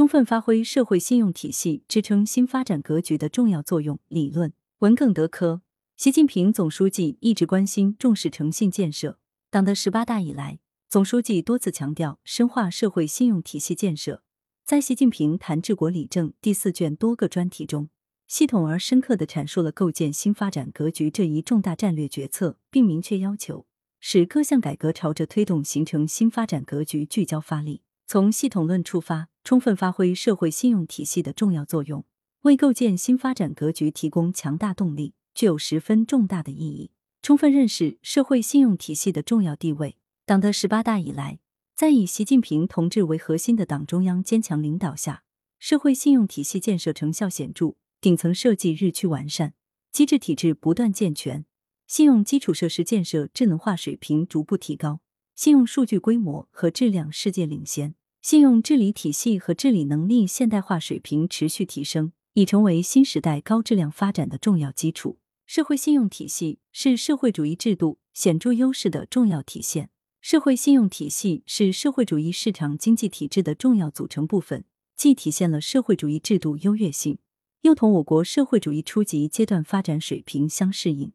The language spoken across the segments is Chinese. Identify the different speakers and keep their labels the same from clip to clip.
Speaker 1: 充分发挥社会信用体系支撑新发展格局的重要作用。理论文耿德科。习近平总书记一直关心重视诚信建设。党的十八大以来，总书记多次强调深化社会信用体系建设。在《习近平谈治国理政》第四卷多个专题中，系统而深刻地阐述了构建新发展格局这一重大战略决策，并明确要求使各项改革朝着推动形成新发展格局聚焦发力。从系统论出发，充分发挥社会信用体系的重要作用，为构建新发展格局提供强大动力，具有十分重大的意义。充分认识社会信用体系的重要地位。党的十八大以来。在以习近平同志为核心的党中央坚强领导下，社会信用体系建设成效显著，顶层设计日趋完善，机制体制不断健全，信用基础设施建设智能化水平逐步提高，信用数据规模和质量世界领先，信用治理体系和治理能力现代化水平持续提升，已成为新时代高质量发展的重要基础。社会信用体系是社会主义制度显著优势的重要体现。社会信用体系是社会主义市场经济体制的重要组成部分，既体现了社会主义制度优越性，又同我国社会主义初级阶段发展水平相适应，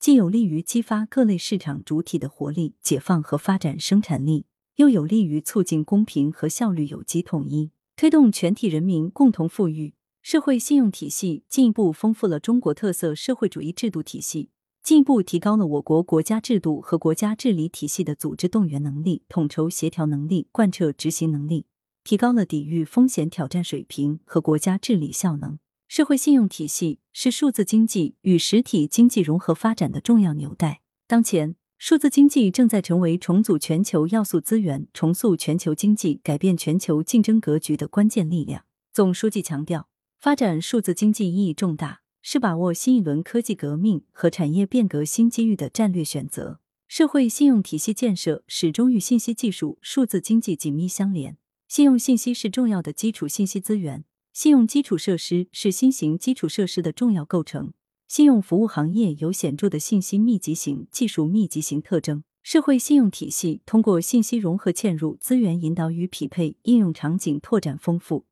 Speaker 1: 既有利于激发各类市场主体的活力、解放和发展生产力，又有利于促进公平和效率有机统一，推动全体人民共同富裕。社会信用体系进一步丰富了中国特色社会主义制度体系。进一步提高了我国国家制度和国家治理体系的组织动员能力、统筹协调能力、贯彻执行能力，提高了抵御风险挑战水平和国家治理效能。社会信用体系是数字经济与实体经济融合发展的重要纽带。当前，数字经济正在成为重组全球要素资源、重塑全球经济、改变全球竞争格局的关键力量。总书记强调，发展数字经济意义重大。是把握新一轮科技革命和产业变革新机遇的战略选择。社会信用体系建设始终与信息技术、数字经济紧密相连。信用信息是重要的基础信息资源，信用基础设施是新型基础设施的重要构成。信用服务行业有显著的信息密集型、技术密集型特征。社会信用体系通过信息融合嵌入、资源引导与匹配、应用场景拓展丰富，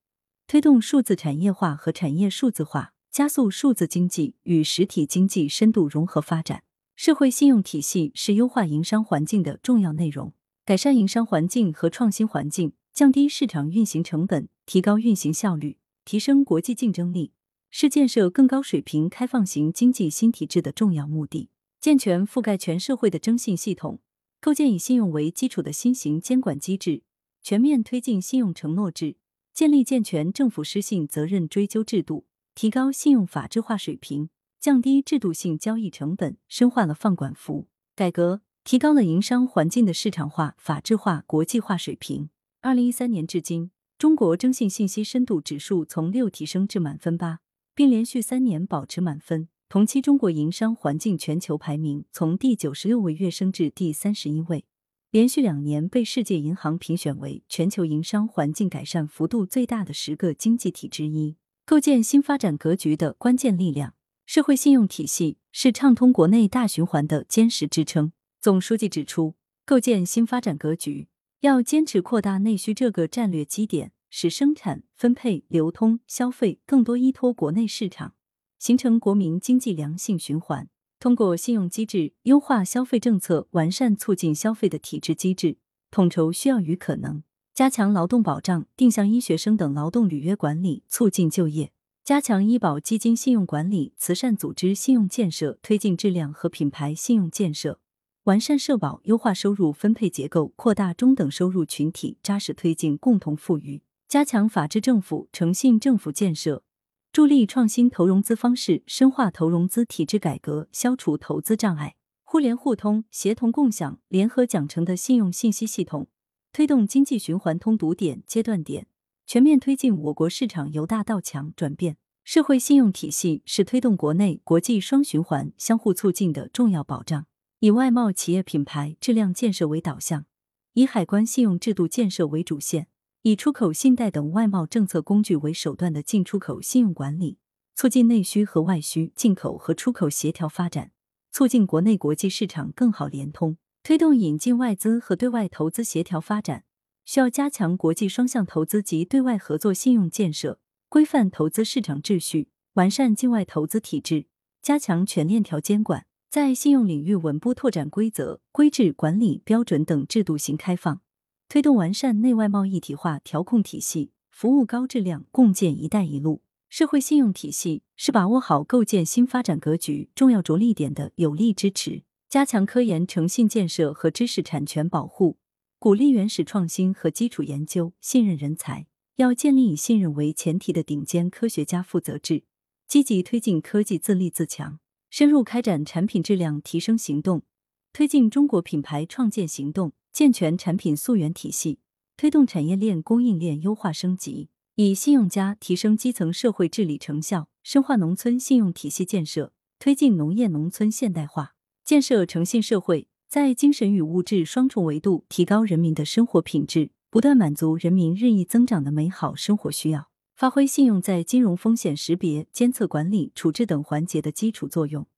Speaker 1: 推动数字产业化和产业数字化。加速数字经济与实体经济深度融合发展，社会信用体系是优化营商环境的重要内容。改善营商环境和创新环境，降低市场运行成本，提高运行效率，提升国际竞争力，是建设更高水平开放型经济新体制的重要目的。健全覆盖全社会的征信系统，构建以信用为基础的新型监管机制，全面推进信用承诺制，建立健全政府失信责任追究制度。提高信用法治化水平，降低制度性交易成本，深化了放管服改革，提高了营商环境的市场化、法治化、国际化水平。二零一三年至今，中国征信信息深度指数从六提升至满分八，并连续三年保持满分。同期，中国营商环境全球排名从第九十六位跃升至第三十一位，连续两年被世界银行评选为全球营商环境改善幅度最大的十个经济体之一。构建新发展格局的关键力量，社会信用体系是畅通国内大循环的坚实支撑。总书记指出，构建新发展格局要坚持扩大内需这个战略基点，使生产、分配、流通、消费更多依托国内市场，形成国民经济良性循环。通过信用机制优化消费政策，完善促进消费的体制机制，统筹需要与可能。加强劳动保障、定向医学生等劳动履约管理，促进就业；加强医保基金信用管理、慈善组织信用建设，推进质量和品牌信用建设；完善社保，优化收入分配结构，扩大中等收入群体，扎实推进共同富裕；加强法治政府、诚信政府建设，助力创新投融资方式，深化投融资体制改革，消除投资障碍；互联互通、协同共享、联合奖惩的信用信息系统。推动经济循环通堵点、阶段点，全面推进我国市场由大到强转变。社会信用体系是推动国内国际双循环相互促进的重要保障。以外贸企业品牌质量建设为导向，以海关信用制度建设为主线，以出口信贷等外贸政策工具为手段的进出口信用管理，促进内需和外需、进口和出口协调发展，促进国内国际市场更好联通。推动引进外资和对外投资协调发展，需要加强国际双向投资及对外合作信用建设，规范投资市场秩序，完善境外投资体制，加强全链条监管，在信用领域稳步拓展规则、规制、管理标准等制度型开放，推动完善内外贸一体化调控体系，服务高质量，共建“一带一路”。社会信用体系是把握好构建新发展格局重要着力点的有力支持。加强科研诚信建设和知识产权保护，鼓励原始创新和基础研究，信任人才。要建立以信任为前提的顶尖科学家负责制，积极推进科技自立自强，深入开展产品质量提升行动，推进中国品牌创建行动，健全产品溯源体系，推动产业链供应链优化升级。以信用家提升基层社会治理成效，深化农村信用体系建设，推进农业农村现代化，建设诚信社会，在精神与物质双重维度提高人民的生活品质，不断满足人民日益增长的美好生活需要，发挥信用在金融风险识别、监测、管理、处置等环节的基础作用，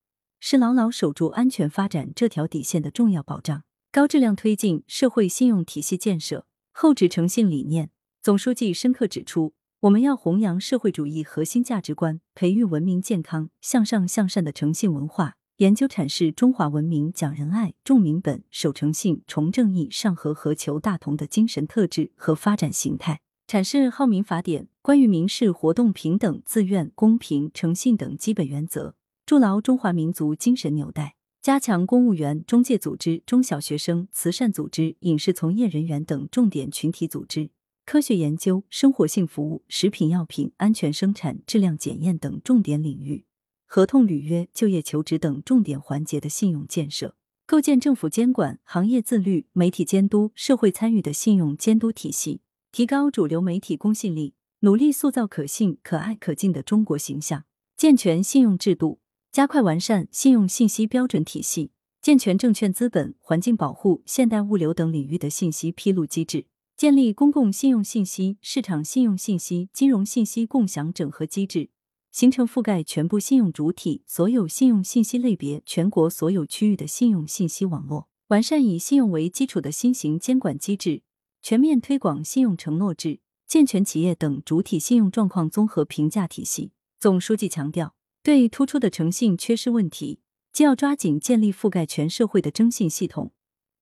Speaker 1: 是牢牢守住安全发展这条底线的重要保障。高质量推进社会信用体系建设，厚植诚信理念。总书记深刻指出，我们要弘扬社会主义核心价值观，培育文明、健康、向上、向善的诚信文化，研究阐释中华文明讲仁爱、重民本、守诚信、崇正义、上和和、求大同的精神特质和发展形态，阐释浩民法典关于民事活动平等、自愿、公平、诚信等基本原则，筑牢中华民族精神纽带，加强公务员、中介组织、中小学生、慈善组织、影视从业人员等重点群体组织。科学研究、生活性服务、食品药品安全生产、质量检验等重点领域，合同履约、就业求职等重点环节的信用建设，构建政府监管、行业自律、媒体监督、社会参与的信用监督体系，提高主流媒体公信力，努力塑造可信、可爱、可敬的中国形象。健全信用制度，加快完善信用信息标准体系，健全证券资本、环境保护、现代物流等领域的信息披露机制。建立公共信用信息、市场信用信息、金融信息共享整合机制，形成覆盖全部信用主体、所有信用信息类别、全国所有区域的信用信息网络。完善以信用为基础的新型监管机制，全面推广信用承诺制，健全企业等主体信用状况综合评价体系。总书记强调，对突出的诚信缺失问题，既要抓紧建立覆盖全社会的征信系统。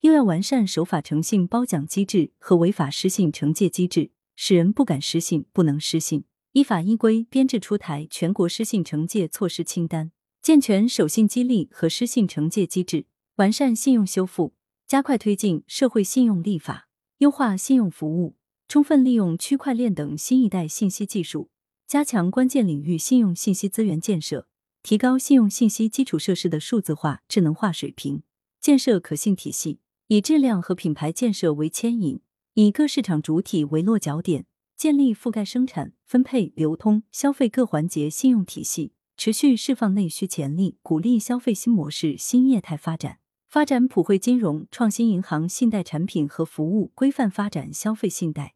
Speaker 1: 又要完善守法诚信褒奖机制和违法失信惩戒机制，使人不敢失信、不能失信。依法依规编制出台全国失信惩戒措施清单，健全守信激励和失信惩戒机制，完善信用修复，加快推进社会信用立法，优化信用服务，充分利用区块链等新一代信息技术，加强关键领域信用信息资源建设，提高信用信息基础设施的数字化、智能化水平，建设可信体系。以质量和品牌建设为牵引，以各市场主体为落脚点，建立覆盖生产、分配、流通、消费各环节信用体系，持续释放内需潜力，鼓励消费新模式、新业态发展，发展普惠金融、创新银行信贷产品和服务，规范发展消费信贷，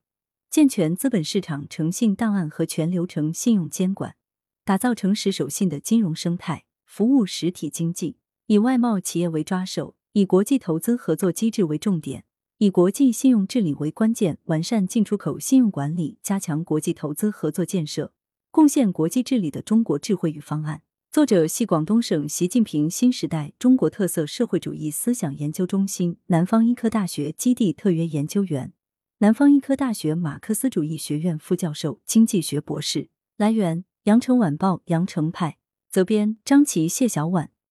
Speaker 1: 健全资本市场诚信档案和全流程信用监管，打造诚实守信的金融生态，服务实体经济。以外贸企业为抓手。以国际投资合作机制为重点，以国际信用治理为关键，完善进出口信用管理，加强国际投资合作建设，贡献国际治理的中国智慧与方案。作者系广东省习近平新时代中国特色社会主义思想研究中心南方医科大学基地特约研究员，南方医科大学马克思主义学院副教授，经济学博士。来源：羊城晚报羊城派，责编：张琪、谢小婉。